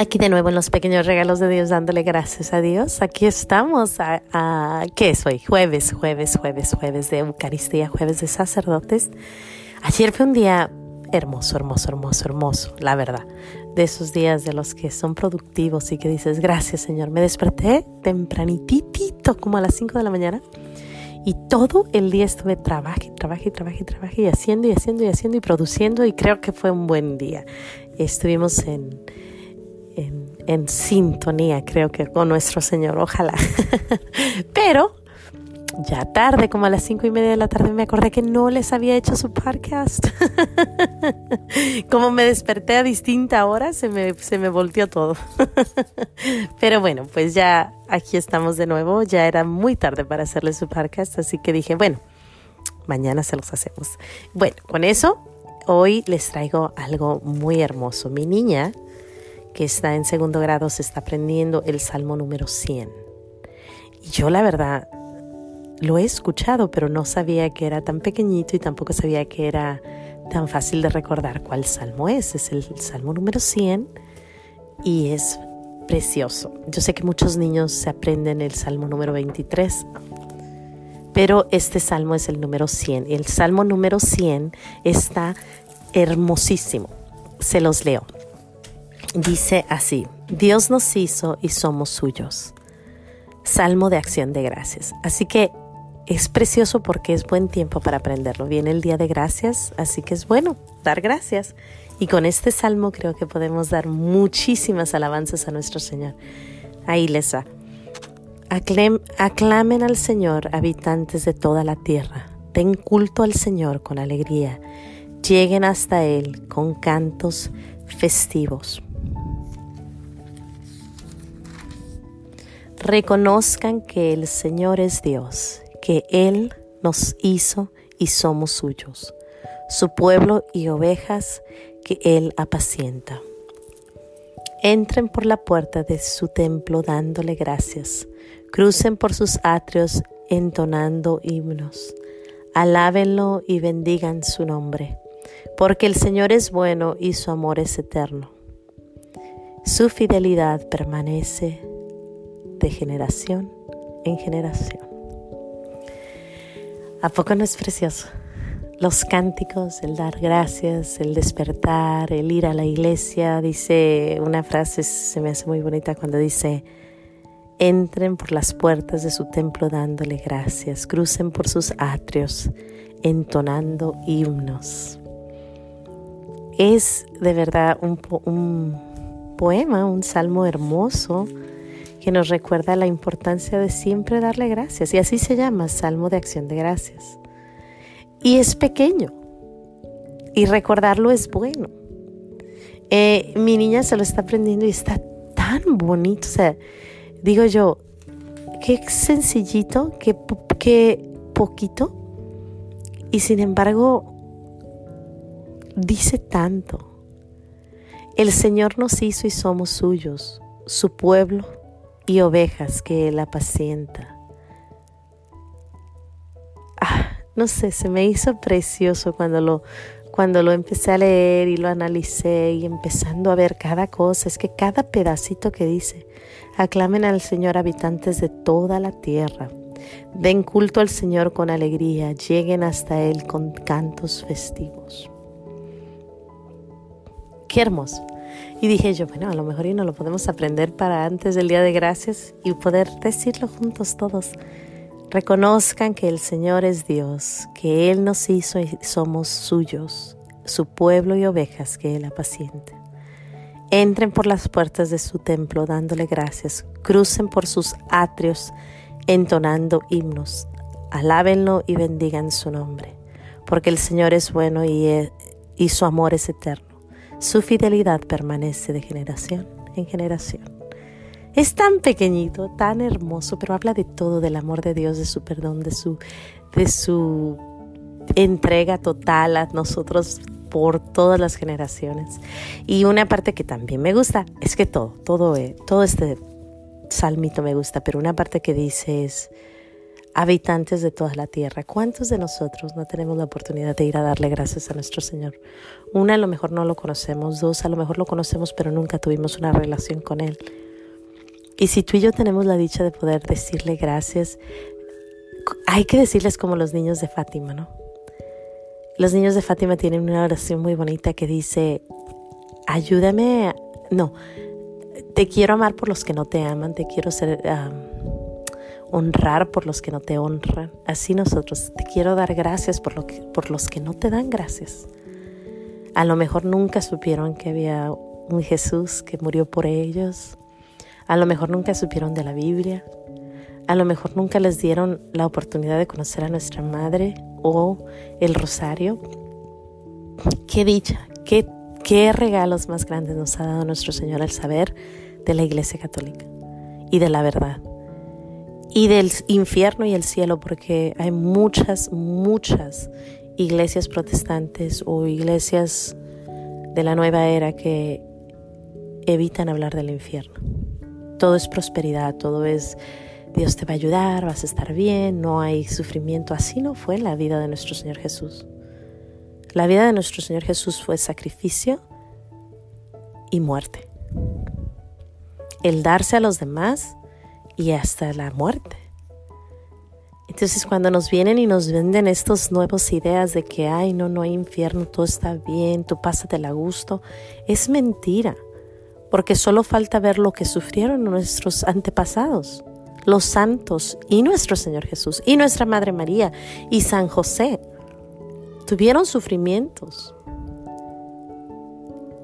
Aquí de nuevo en los pequeños regalos de Dios, dándole gracias a Dios. Aquí estamos. A, ¿Qué es hoy? Jueves, jueves, jueves, jueves de Eucaristía, jueves de sacerdotes. Ayer fue un día hermoso, hermoso, hermoso, hermoso, la verdad. De esos días de los que son productivos y que dices, gracias Señor. Me desperté tempranitito, como a las 5 de la mañana. Y todo el día estuve trabajando, trabajé, trabajé, trabajé y haciendo y haciendo y haciendo y produciendo y creo que fue un buen día. Estuvimos en, en, sintonía, creo que con nuestro Señor, ojalá. Pero ya tarde, como a las cinco y media de la tarde, me acordé que no les había hecho su podcast. como me desperté a distinta hora, se me, se me volteó todo. Pero bueno, pues ya aquí estamos de nuevo. Ya era muy tarde para hacerle su podcast, así que dije, bueno, mañana se los hacemos. Bueno, con eso, hoy les traigo algo muy hermoso. Mi niña que está en segundo grado se está aprendiendo el Salmo número 100. Y yo la verdad lo he escuchado, pero no sabía que era tan pequeñito y tampoco sabía que era tan fácil de recordar cuál salmo es. Es el salmo número 100 y es precioso. Yo sé que muchos niños se aprenden el salmo número 23, pero este salmo es el número 100 y el salmo número 100 está hermosísimo. Se los leo. Dice así, Dios nos hizo y somos suyos. Salmo de acción de gracias. Así que es precioso porque es buen tiempo para aprenderlo. Viene el día de gracias, así que es bueno dar gracias. Y con este salmo creo que podemos dar muchísimas alabanzas a nuestro Señor. Ahí les va. aclamen al Señor, habitantes de toda la tierra. Den culto al Señor con alegría. Lleguen hasta Él con cantos festivos. Reconozcan que el Señor es Dios, que Él nos hizo y somos suyos, su pueblo y ovejas que Él apacienta. Entren por la puerta de su templo dándole gracias, crucen por sus atrios entonando himnos, alábenlo y bendigan su nombre, porque el Señor es bueno y su amor es eterno. Su fidelidad permanece de generación en generación. ¿A poco no es precioso? Los cánticos, el dar gracias, el despertar, el ir a la iglesia, dice una frase, se me hace muy bonita cuando dice, entren por las puertas de su templo dándole gracias, crucen por sus atrios entonando himnos. Es de verdad un, un poema, un salmo hermoso que nos recuerda la importancia de siempre darle gracias. Y así se llama Salmo de Acción de Gracias. Y es pequeño. Y recordarlo es bueno. Eh, mi niña se lo está aprendiendo y está tan bonito. O sea, digo yo, qué sencillito, qué, qué poquito. Y sin embargo, dice tanto. El Señor nos hizo y somos suyos, su pueblo y ovejas que Él apacienta. Ah, no sé, se me hizo precioso cuando lo, cuando lo empecé a leer y lo analicé y empezando a ver cada cosa, es que cada pedacito que dice, aclamen al Señor habitantes de toda la tierra, den culto al Señor con alegría, lleguen hasta Él con cantos festivos. Qué hermoso. Y dije yo, bueno, a lo mejor y no lo podemos aprender para antes del Día de Gracias y poder decirlo juntos todos. Reconozcan que el Señor es Dios, que Él nos hizo y somos suyos, su pueblo y ovejas que Él apacienta. Entren por las puertas de su templo dándole gracias, crucen por sus atrios entonando himnos, alábenlo y bendigan su nombre, porque el Señor es bueno y, e, y su amor es eterno. Su fidelidad permanece de generación en generación. Es tan pequeñito, tan hermoso, pero habla de todo, del amor de Dios, de su perdón, de su, de su entrega total a nosotros por todas las generaciones. Y una parte que también me gusta es que todo, todo, eh, todo este salmito me gusta, pero una parte que dice es, habitantes de toda la tierra, ¿cuántos de nosotros no tenemos la oportunidad de ir a darle gracias a nuestro Señor? Una, a lo mejor no lo conocemos, dos, a lo mejor lo conocemos, pero nunca tuvimos una relación con Él. Y si tú y yo tenemos la dicha de poder decirle gracias, hay que decirles como los niños de Fátima, ¿no? Los niños de Fátima tienen una oración muy bonita que dice, ayúdame, no, te quiero amar por los que no te aman, te quiero ser, honrar por los que no te honran. Así nosotros, te quiero dar gracias por, por los que no te dan gracias. A lo mejor nunca supieron que había un Jesús que murió por ellos. A lo mejor nunca supieron de la Biblia. A lo mejor nunca les dieron la oportunidad de conocer a nuestra Madre o el Rosario. Qué dicha, qué, qué regalos más grandes nos ha dado nuestro Señor al saber de la Iglesia Católica y de la verdad. Y del infierno y el cielo, porque hay muchas, muchas iglesias protestantes o iglesias de la nueva era que evitan hablar del infierno. Todo es prosperidad, todo es Dios te va a ayudar, vas a estar bien, no hay sufrimiento. Así no fue la vida de nuestro Señor Jesús. La vida de nuestro Señor Jesús fue sacrificio y muerte. El darse a los demás y hasta la muerte. Entonces cuando nos vienen y nos venden estas nuevas ideas de que, ay, no, no hay infierno, todo está bien, tú pásate a gusto, es mentira, porque solo falta ver lo que sufrieron nuestros antepasados los santos y nuestro Señor Jesús y nuestra Madre María y San José tuvieron sufrimientos.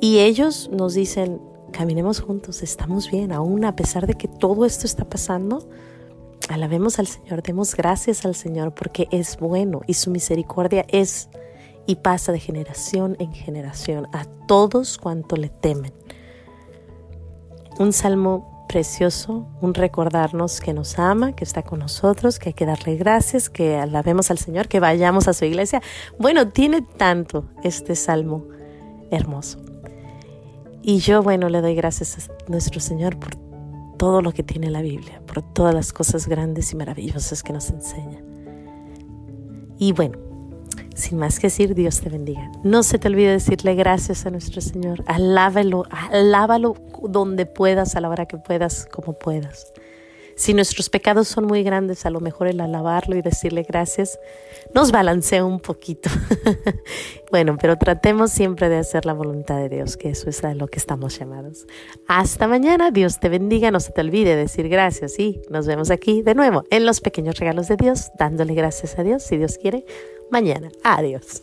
Y ellos nos dicen, caminemos juntos, estamos bien, aún a pesar de que todo esto está pasando, alabemos al Señor, demos gracias al Señor porque es bueno y su misericordia es y pasa de generación en generación a todos cuanto le temen. Un salmo precioso, un recordarnos que nos ama, que está con nosotros, que hay que darle gracias, que alabemos al Señor, que vayamos a su iglesia. Bueno, tiene tanto este salmo hermoso. Y yo, bueno, le doy gracias a nuestro Señor por todo lo que tiene la Biblia, por todas las cosas grandes y maravillosas que nos enseña. Y bueno, sin más que decir, Dios te bendiga. No se te olvide decirle gracias a nuestro Señor. Alábalo, alábalo donde puedas, a la hora que puedas, como puedas. Si nuestros pecados son muy grandes, a lo mejor el alabarlo y decirle gracias nos balancea un poquito. bueno, pero tratemos siempre de hacer la voluntad de Dios, que eso es a lo que estamos llamados. Hasta mañana, Dios te bendiga, no se te olvide decir gracias y nos vemos aquí de nuevo en los pequeños regalos de Dios, dándole gracias a Dios, si Dios quiere, mañana. Adiós.